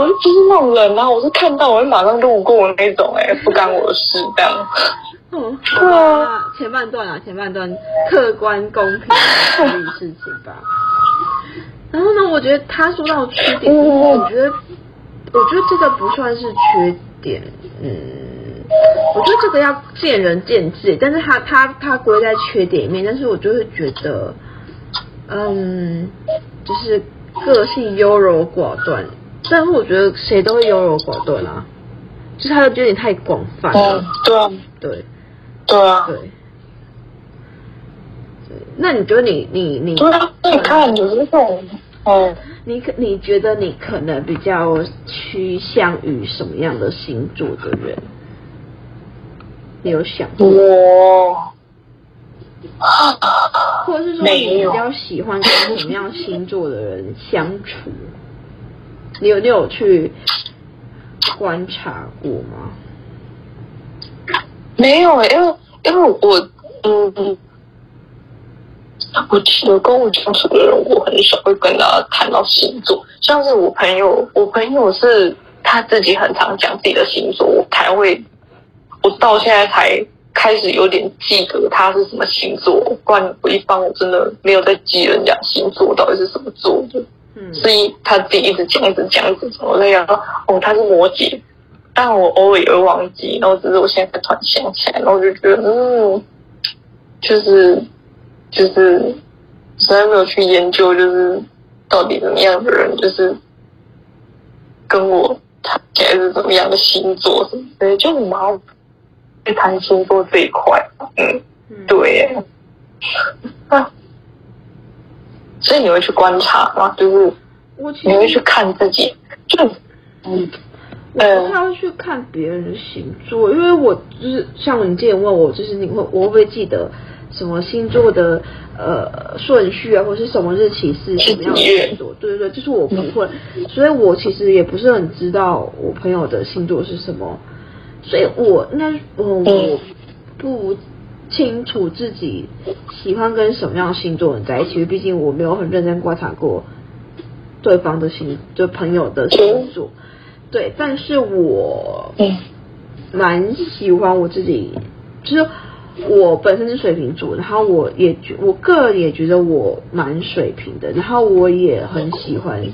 Speaker 1: 我就不是那种人啊，我是看到我会马上路过那种、欸，哎，不干我的事这样。
Speaker 2: 嗯，对啊，前半段啊，前半段客观公平处理事情吧。然后呢，我觉得他说到缺点，我觉得，我觉得这个不算是缺点，嗯，我觉得这个要见仁见智，但是他他他归在缺点里面，但是我就会觉得，嗯，就是。个性优柔寡断，但是我觉得谁都会优柔寡断啊，就是他的缺点太广泛了。
Speaker 1: 对啊，
Speaker 2: 对，
Speaker 1: 对啊，
Speaker 2: 对。那你觉得你你你？
Speaker 1: 对啊，你看就是这种，嗯，
Speaker 2: 你可你觉得你可能比较趋向于什么样的星座的人？你有想过？
Speaker 1: 我。
Speaker 2: 或者是说你比较喜欢跟什么样星座的人相处？你有你有去观察过吗？
Speaker 1: 没有哎，因为因为我嗯，我记得跟我相处的人，我很少会跟他谈到星座。像是我朋友，我朋友是他自己很常讲自己的星座，我才会，我到现在才。开始有点记得他是什么星座，不然我一般我真的没有在记人家星座到底是什么座的。嗯，所以他自己一直讲，一直讲，一直讲。我在想说，哦，他是摩羯，但我偶尔也会忘记，然后只是我现在才突然想起来，然后我就觉得，嗯，就是就是实在没有去研究，就是到底怎么样的人，就是跟我他起来是怎么样的星座什么的，对，就很麻烦。去谈星座这一块，嗯，对。那，啊，所以你会去观察吗？就是你会去看自己，就嗯，
Speaker 2: 我不太会去看别人的星座，因为我就是像你之前问我，就是你会我会不会记得什么星座的呃顺序啊，或是什么日期是什么样的星座？对对对，就是我不会，所以我其实也不是很知道我朋友的星座是什么。所以我那我我不清楚自己喜欢跟什么样的星座人在一起，因为毕竟我没有很认真观察过对方的星，就朋友的星座。对，但是我蛮喜欢我自己，就是我本身是水瓶座，然后我也觉我个人也觉得我蛮水瓶的，然后我也很喜欢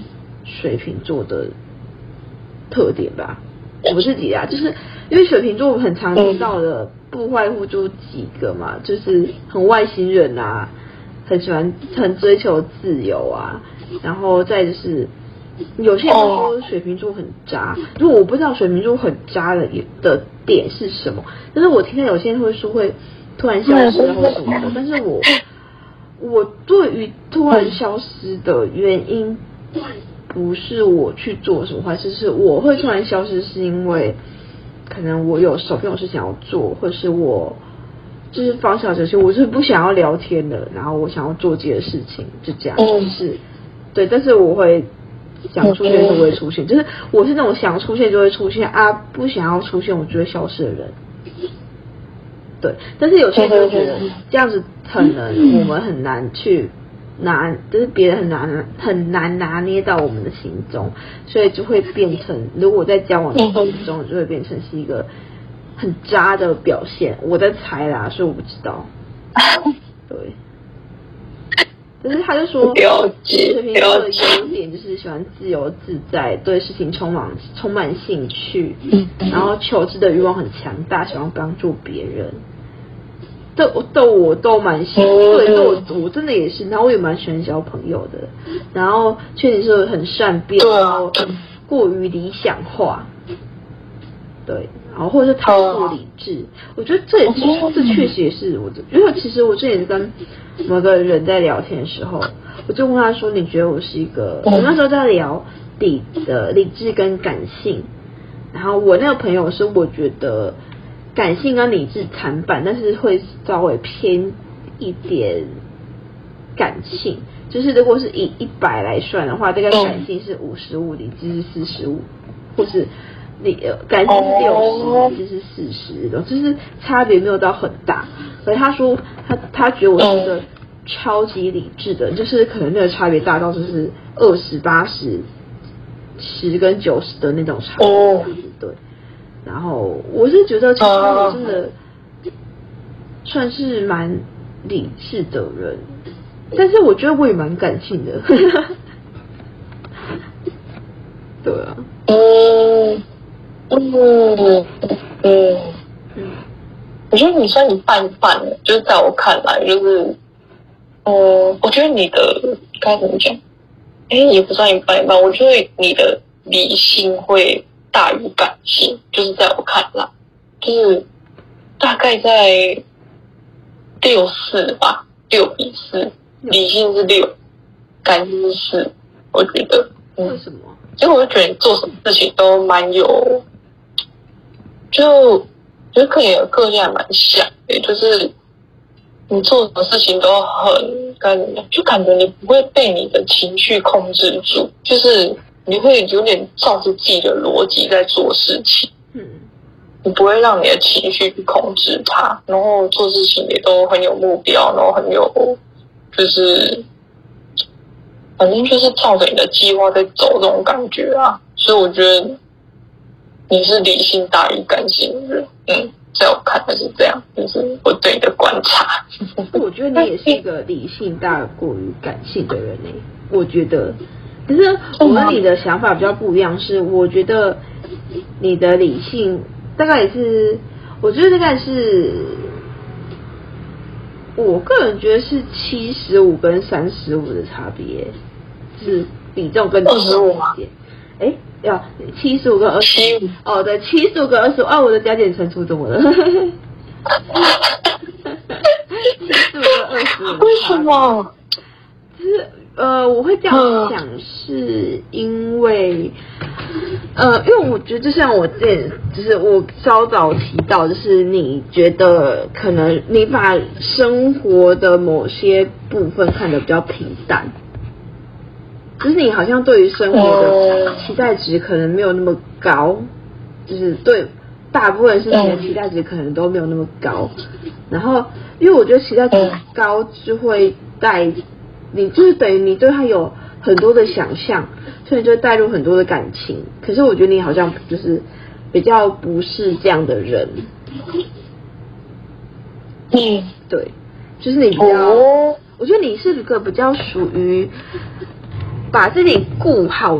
Speaker 2: 水瓶座的特点吧。我自己啊，就是因为水瓶座我们很常听到的，不外乎就几个嘛，就是很外星人啊，很喜欢很追求自由啊，然后再就是有些人说水瓶座很渣，就我不知道水瓶座很渣的的点是什么，但是我听到有些人会说会突然消失或什么的，但是我我对于突然消失的原因。不是我去做什么坏事，是我会突然消失，是因为可能我有手边有事想要做，或者是我就是方向这些，我是不想要聊天的，然后我想要做这些事情，就这样，就是对，但是我会想出现就会出现，就是我是那种想出现就会出现啊，不想要出现我就会消失的人，对，但是有些人就会觉得这样子可能我们很难去。拿就是别人很难很难拿捏到我们的行踪，所以就会变成，如果在交往的过程中，就会变成是一个很渣的表现。我在猜啦，所以我不知道。(laughs) 对，可是他就说，水瓶座的优点就是喜欢自由自在，对事情充满充满兴趣，然后求知的欲望很强大，喜欢帮助别人。都都我都蛮喜欢，对，逗我我真的也是，然后我也蛮喜欢交朋友的，然后确实是很善变，然后过于理想化，对，然后或者是太过理智，我觉得这也是这确实也是我的，因为其实我之前跟某个人在聊天的时候，我就问他说：“你觉得我是一个？”我那时候在聊理的理智跟感性，然后我那个朋友是我觉得。感性跟理智参半，但是会稍微偏一点感性。就是如果是以一百来算的话，大概感性是五十五，理智是四十五，或是理呃感性是六十，理智是四十，就是差别没有到很大。所以他说他他觉得我是一个超级理智的，就是可能那个差别大到就是二十八十十跟九十的那种差别，对。然后我是觉得，其实我真的算是蛮理智的人，但是我觉得我也蛮感性的。(laughs) 对啊，
Speaker 1: 嗯嗯嗯嗯，我觉得你算一半一半的，就是在我看来，就是，嗯，我觉得你的该怎么讲？哎，也不算一半一半，我觉得你的理性会。大于感性，就是在我看来，就是大概在六四吧，六比四，理性是六，感性是四。我觉得，
Speaker 2: 嗯、为什么？
Speaker 1: 因为我就觉得你做什么事情都蛮有，就觉得跟你的个性还蛮像的，就是你做什么事情都很跟你，就感觉你不会被你的情绪控制住，就是。你会有点照着自己的逻辑在做事情，嗯，你不会让你的情绪去控制它，然后做事情也都很有目标，然后很有，就是，反正就是照着你的计划在走这种感觉啊。所以我觉得你是理性大于感性的人，嗯，在我看来是这样，就是我对你的观察。(laughs)
Speaker 2: 我觉得你也是一个理性大过于感性的人呢，我觉得。可是我跟你的想法比较不一样，是我觉得你的理性大概也是，我觉得大概是，我个人觉得是七十五跟三十五的差别，是比重跟二十五吗？哎，要七十五跟二十五哦，对，七十五跟二十五啊，我的加减乘除怎么了？(laughs) 七十五跟二十五，
Speaker 1: 为什么？
Speaker 2: 就是。呃，我会这样想，是因为，呃，因为我觉得就像我之前，就是我稍早提到，就是你觉得可能你把生活的某些部分看得比较平淡，就是你好像对于生活的期待值可能没有那么高，就是对大部分事情的期待值可能都没有那么高，然后因为我觉得期待值高就会带。你就是等于你对他有很多的想象，所以就带入很多的感情。可是我觉得你好像就是比较不是这样的人。
Speaker 1: 嗯，
Speaker 2: 对，就是你比较，我觉得你是一个比较属于把自己顾好，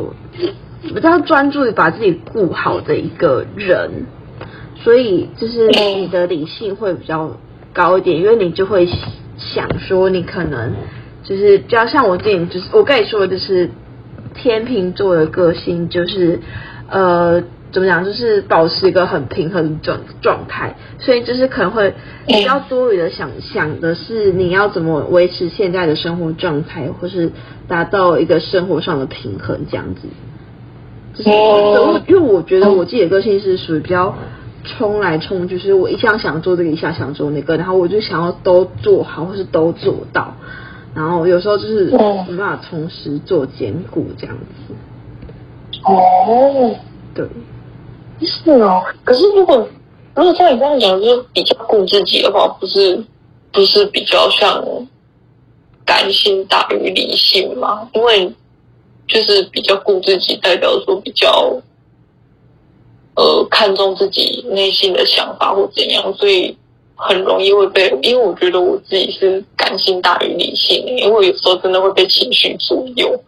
Speaker 2: 比较专注于把自己顾好的一个人。所以就是你的理性会比较高一点，因为你就会想说你可能。就是比较像我自己，就是我跟你说的，就是天秤座的个性，就是呃，怎么讲，就是保持一个很平衡状状态，所以就是可能会比较多余的想想的是你要怎么维持现在的生活状态，或是达到一个生活上的平衡这样子。就是因为我觉得我自己的个性是属于比较冲来冲，就是我一下想做这个，一下想做那个，然后我就想要都做好，或是都做到。然后有时候就是没办法同时做兼顾这样子。
Speaker 1: 哦，
Speaker 2: 对，
Speaker 1: 是哦。可是如果如果像你这样讲，就是比较顾自己的话，不是不是比较像感性大于理性吗？因为就是比较顾自己，代表说比较呃看重自己内心的想法或怎样，所以。很容易会被，因为我觉得我自己是感性大于理性，因为有时候真的会被情绪左右。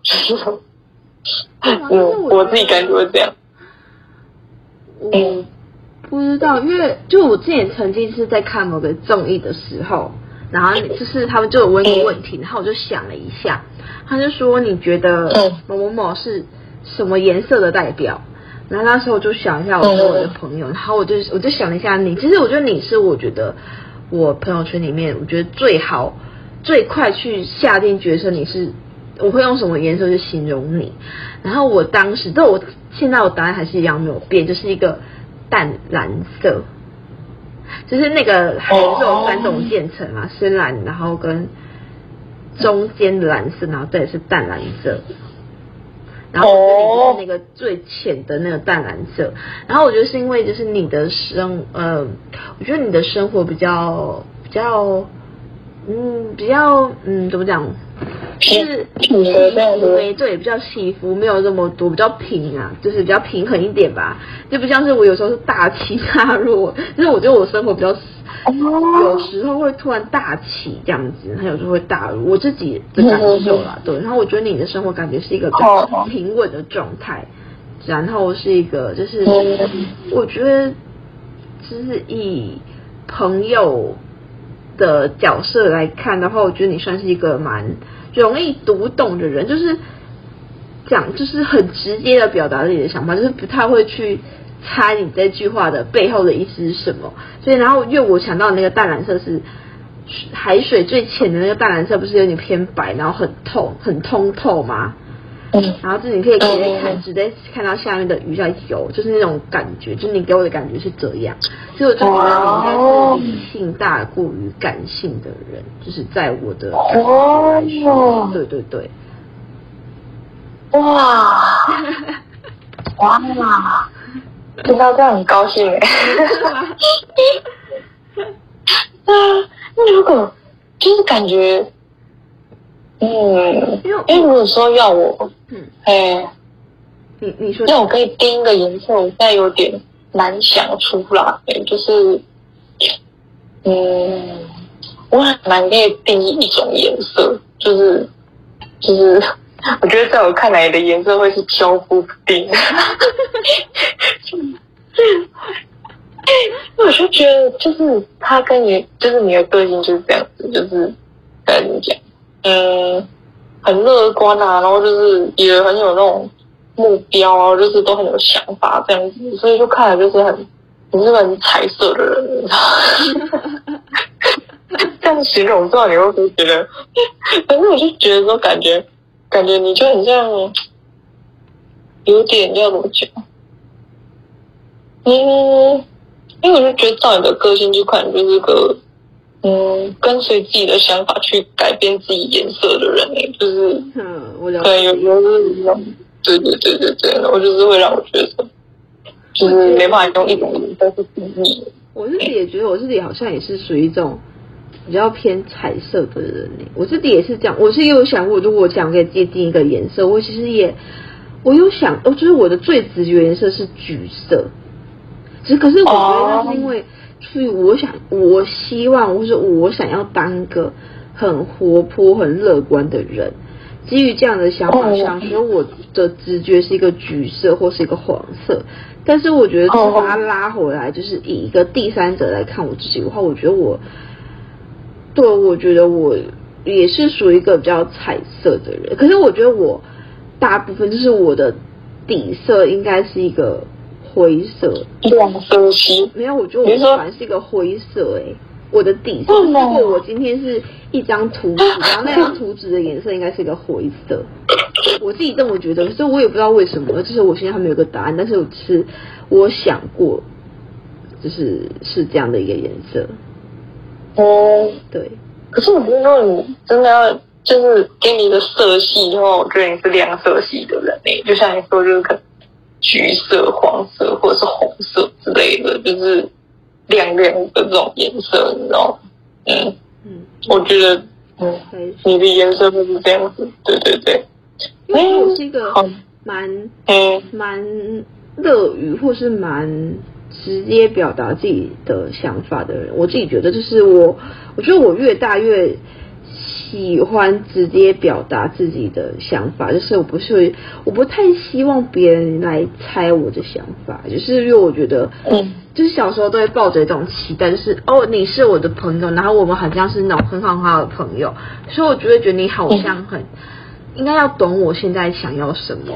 Speaker 1: 嗯，我自己感觉会这样。
Speaker 2: 嗯，不知道，因为就我之前曾经是在看某个综艺的时候，然后就是他们就有问一个问题，然后我就想了一下，他就说你觉得某某某是什么颜色的代表？然后那时候我就想一下我跟我的朋友，然后我就我就想了一下你，其实我觉得你是我觉得我朋友圈里面我觉得最好最快去下定决心你是我会用什么颜色去形容你，然后我当时但我现在我答案还是一样没有变，就是一个。淡蓝色，就是那个颜色有三种渐层嘛，深蓝，然后跟中间的蓝色，然后再是淡蓝色，然后这里就是那个最浅的那个淡蓝色。然后我觉得是因为就是你的生，呃，我觉得你的生活比较比较，嗯，比较嗯，怎么讲？就是起伏，对，比较起伏没有那么多，比较平啊，就是比较平衡一点吧，就不像是我有时候是大起大落，(laughs) 就是我觉得我生活比较，有时候会突然大起这样子，他有时候会大落，我自己的感受啦，对。然后我觉得你的生活感觉是一个比较平稳的状态，然后是一个就是我觉得就是以朋友的角色来看的话，我觉得你算是一个蛮。容易读懂的人，就是讲，就是很直接的表达自己的想法，就是不太会去猜你这句话的背后的意思是什么。所以，然后因为我想到那个淡蓝色是海水最浅的那个淡蓝色，不是有点偏白，然后很透、很通透吗？嗯。然后这你可以直接看，直接看到下面的鱼在游，就是那种感觉，就是你给我的感觉是这样。所以我就觉得你应该是理性大过于感性的人，就是在我的哦，对对对，
Speaker 1: 哇。哇。(laughs) 哇，听到这样很高兴 (laughs) 那如果就是感觉，嗯，因为因为如果说要我，嗯，哎，
Speaker 2: 你你说，
Speaker 1: 那我可以定一个颜色，我现在有点。难想出来，就是，嗯，我很难可以定义一种颜色，就是，就是，我觉得在我看来的颜色会是飘忽不定，(laughs) 我就觉得就是他跟你，就是你的个性就是这样子，就是该怎么讲，嗯，很乐观啊，然后就是也很有那种。目标啊，就是都很有想法这样子，所以就看来就是很，你是个很彩色的人，这样形容，不知道你会不会觉得？反正我就觉得说，感觉感觉你就很像，有点要怎么讲？嗯，因为我就觉得照你的个性，就可能就是个嗯，跟随自己的想法去改变自己颜色的人诶，就是嗯，我了解，有有就是这种。对对对对对，我就是会让我觉得，就是没办法用一种颜色去定义。
Speaker 2: 我自己也觉得，我自己好像也是属于一种比较偏彩色的人呢。我自己也是这样，我是有想过，如果我想给自己定一个颜色，我其实也我有想，哦，就是我的最直觉颜色是橘色。只可是我觉得那是因为，所以我想，我希望，或是我想要当一个很活泼、很乐观的人。基于这样的想法上，所以我的直觉是一个橘色或是一个黄色。但是我觉得，把它拉回来，就是以一个第三者来看我自己的话，我觉得我，对，我觉得我也是属于一个比较彩色的人。可是我觉得我大部分就是我的底色应该是一个灰色，
Speaker 1: 亮色系。
Speaker 2: 没有，我觉得我喜欢是一个灰色，欸。哎。我的底色，如果我今天是一张图纸，(laughs) 然后那张图纸的颜色应该是一个灰色，我自己这么觉得，所以我也不知道为什么，就是我现在还没有个答案，但是我是我想过，就是是这样的一个颜色。
Speaker 1: 哦，
Speaker 2: 对。
Speaker 1: 可是我觉得，如果你真的要就是给你一个色系的话，我觉得你是亮色系的人诶，就像你说，就是可能橘色、黄色或者是红色之类的，就是。亮亮的这种颜色，你知道吗？嗯嗯，我觉得嗯，你的颜色就是这样子，对对对。
Speaker 2: 因为我是一个蛮嗯蛮乐于或是蛮直接表达自己的想法的人，我自己觉得就是我，我觉得我越大越喜欢直接表达自己的想法，就是我不是我不太希望别人来猜我的想法，就是因为我觉得，嗯，就是小时候都会抱着一种期待，就是哦，你是我的朋友，然后我们好像是那种很好很好的朋友，所以我就会觉得你好像很、嗯、应该要懂我现在想要什么，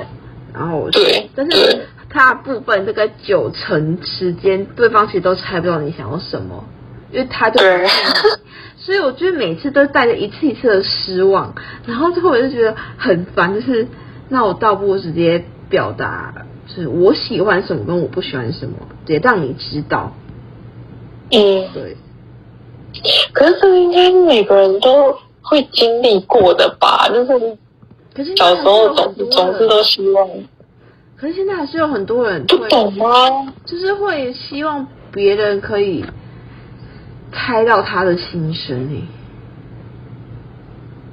Speaker 2: 然后
Speaker 1: 对，
Speaker 2: 但是大部分这个九成时间，对方其实都猜不到你想要什么。因为他就，所以我觉得每次都带着一次一次的失望，然后最后我就觉得很烦，就是那我倒不如直接表达，就是我喜欢什么跟我不喜欢什么，直接让你知道。
Speaker 1: 嗯，对。可是这个应该每个人都会经历过的吧？就是，可是小时候总总是都希望。
Speaker 2: 可是现在还是有很多人
Speaker 1: 不懂吗？
Speaker 2: 就是会希望别人可以。猜到他的心声呢？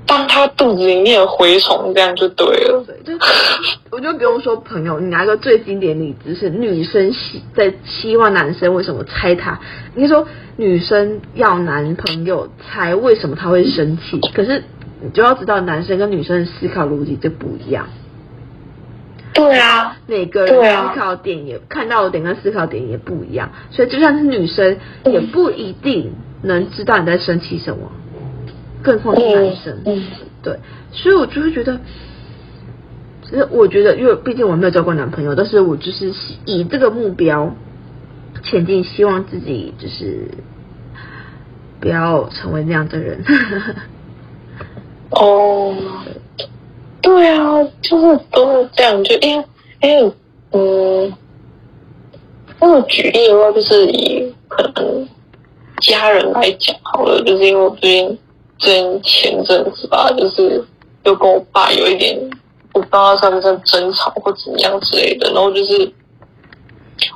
Speaker 1: 当他肚子里面有蛔虫，这样就对了。
Speaker 2: 对，就我就不用说朋友，你拿一个最经典例子是女生希在希望男生为什么猜他？你说女生要男朋友猜为什么他会生气，可是你就要知道男生跟女生的思考逻辑就不一样。
Speaker 1: 对啊，
Speaker 2: 每个人思考点也、啊、看到的点跟思考点也不一样，所以就算是女生，也不一定能知道你在生气什么，更何况是男生。嗯，对，所以我就会觉得，其实我觉得，因为毕竟我没有交过男朋友，但是我就是以这个目标前进，希望自己就是不要成为那样的人。(laughs)
Speaker 1: 哦。对啊，就是都是这样，就因为因为嗯，那个举例的话，就是以可能家人来讲好了，就是因为我最近最近前阵子吧，就是又跟我爸有一点，我不知道算不算争吵或怎么样之类的，然后就是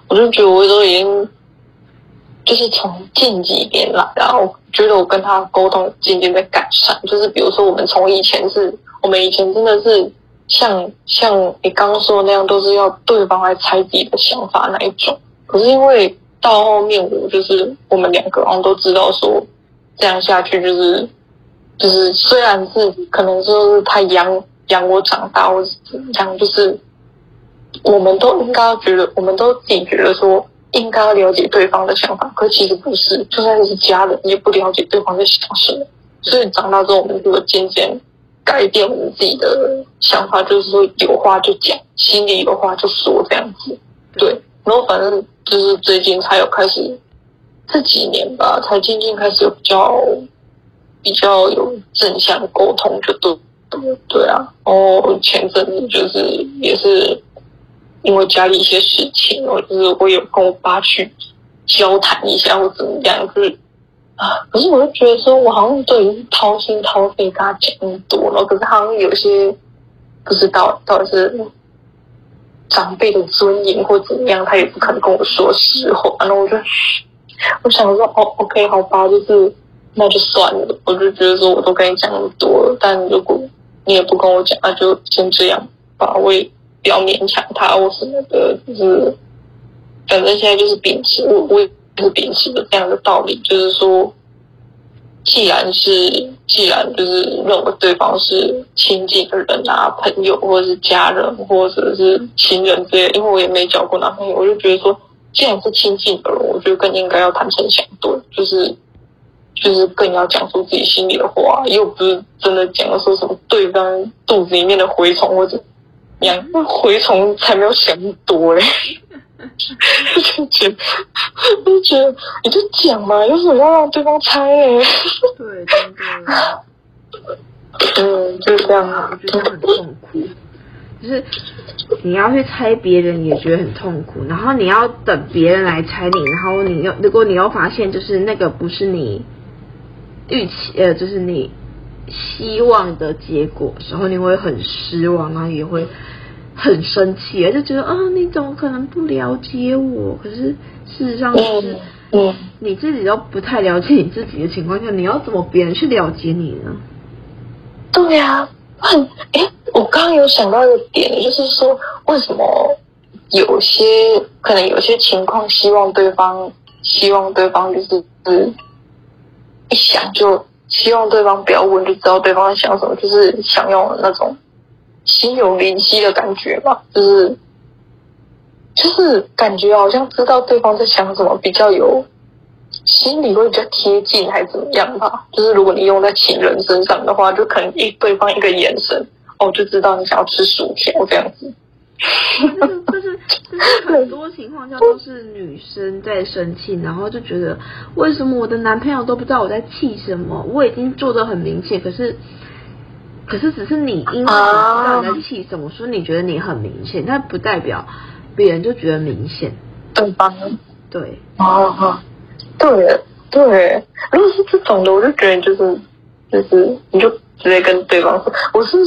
Speaker 1: 我就觉得我都已经就是从近几年来，然后觉得我跟他沟通渐渐在改善，就是比如说我们从以前是。我们以前真的是像像你刚刚说的那样，都是要对方来猜自己的想法那一种。可是因为到后面，我就是我们两个人都知道说，这样下去就是就是虽然是可能说是他养养我长大，或是怎么样，就是我们都应该觉得，我们都自己觉得说应该要了解对方的想法。可其实不是，就算是家人，也不了解对方在想什么。所以长大之后，我们就会渐渐。改变我们自己的想法，就是说有话就讲，心里有话就说这样子。对，然后反正就是最近才有开始，这几年吧，才渐渐开始有比较比较有正向沟通，就对对啊。然后前阵子就是也是因为家里一些事情，我就是会有跟我爸去交谈一下或怎么样，就是。啊！可是我就觉得说，我好像都已经掏心掏肺跟他讲那么多了，可是好像有些不知道到底是长辈的尊严或怎么样，他也不肯跟我说实话。然后我就，我想说，哦，OK，好吧，就是那就算了。我就觉得说，我都跟你讲那么多了，但如果你也不跟我讲，那就先这样吧。我也不要勉强他或什么的，就是反正现在就是秉持我我也是秉持的这样的道理，就是说，既然是既然就是认为对方是亲近的人啊，朋友或者是家人或者是亲人之类，因为我也没交过男朋友，我就觉得说，既然是亲近的人，我觉得更应该要坦诚相对，就是就是更要讲出自己心里的话，又不是真的讲说什么对方肚子里面的蛔虫或者娘那蛔虫才没有想那么多嘞。就觉得，就觉得你就讲嘛，有什么要让对方猜嘞？
Speaker 2: 对，真的。
Speaker 1: 嗯，就这样啊，
Speaker 2: 我觉得很痛苦。就是你要去猜别人，也觉得很痛苦。然后你要等别人来猜你，然后你又如果你又发现，就是那个不是你预期，呃，就是你希望的结果，时候你会很失望，然后也会。很生气，就觉得啊，你怎么可能不了解我？可是事实上是，嗯，你自己都不太了解你自己的情况下，你要怎么别人去了解你呢？
Speaker 1: 对呀、啊，很哎，我刚刚有想到一个点，就是说，为什么有些可能有些情况，希望对方希望对方就是是一想就希望对方不要问，就知道对方在想什么，就是想要那种心有灵犀的感觉吧，就是就是感觉好像知道对方在想什么，比较有心里会比较贴近，还是怎么样吧？就是如果你用在情人身上的话，就可能一对方一个眼神，哦，就知道你想要吃薯条这样子。
Speaker 2: 就是就是很多情况下都是女生在生气，然后就觉得为什么我的男朋友都不知道我在气什么？我已经做得很明显，可是可是只是你因为你知道你在气什么，所以你觉得你很明显，但不代表别人就觉得明显。
Speaker 1: 对方
Speaker 2: 对
Speaker 1: 啊，对对，如果是这种的，我就觉得就是就是你就直接跟对方说，我是。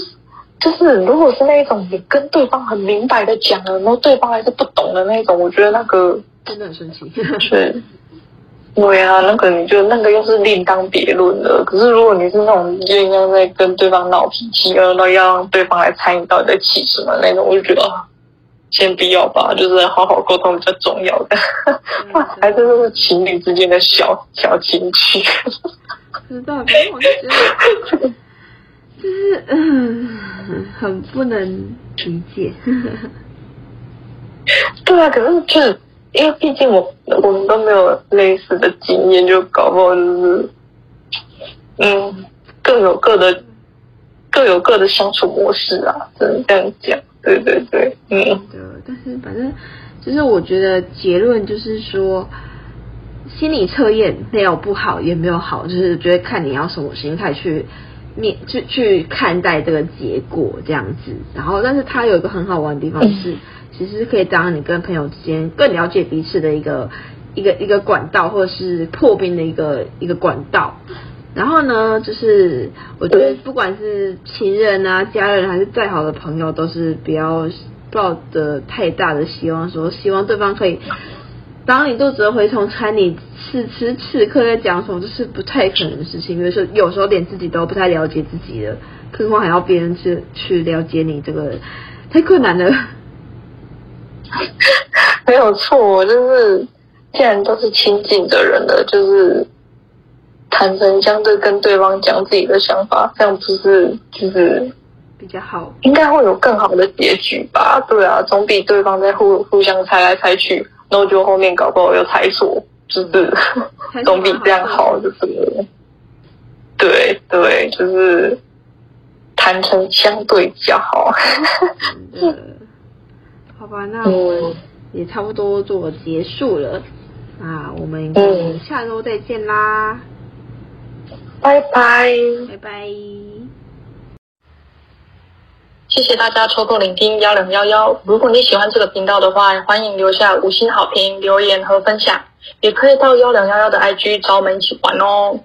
Speaker 1: 就是，如果是那一种你跟对方很明白的讲了，然后对方还是不懂的那一种，我觉得那个
Speaker 2: 真的很生气。(laughs)
Speaker 1: 是，对啊，那个你就那个又是另当别论了。可是如果你是那种就应该在跟对方闹脾气，然后要让对方来参与到底在气什么那种，我就觉得先不要吧，就是好好沟通比较重要的。哇，还真的是情侣之间的小小情趣。
Speaker 2: 知道，反正我就觉得。就是嗯，很不能理解。(laughs)
Speaker 1: 对啊，可是就是因为毕竟我我们都没有类似的经验，就搞不好就是嗯，各有各的各有各的相处模式啊，只能这样讲。对对对，嗯。对，
Speaker 2: 但是反正就是我觉得结论就是说，心理测验没有不好，也没有好，就是觉得看你要什么心态去。面去去看待这个结果这样子，然后但是它有一个很好玩的地方是，其实可以当你跟朋友之间更了解彼此的一个一个一个管道，或者是破冰的一个一个管道。然后呢，就是我觉得不管是情人啊、家人还是再好的朋友，都是不要抱着太大的希望，说希望对方可以。当你肚子的蛔虫猜你，此时此刻在讲什么，这是不太可能的事情。比如说有时候连自己都不太了解自己了，更何况还要别人去去了解你，这个太困难了。(laughs)
Speaker 1: 没有错，就是既然都是亲近的人了，就是坦诚相对跟对方讲自己的想法，这样不是就是
Speaker 2: 比较好？
Speaker 1: 应该会有更好的结局吧？对啊，总比对方在互互相猜来猜去。然后就后面搞不好又猜错，就是 (laughs) 总比这样好，就是对对，就是坦诚相对比较好。(laughs)
Speaker 2: 嗯，好吧，那我们也差不多做结束了，那我们下周再见啦，
Speaker 1: 拜拜，
Speaker 2: 拜拜。
Speaker 1: 谢谢大家抽空聆听幺两幺幺。如果你喜欢这个频道的话，欢迎留下五星好评、留言和分享，也可以到幺两幺幺的 IG 找我们一起玩哦。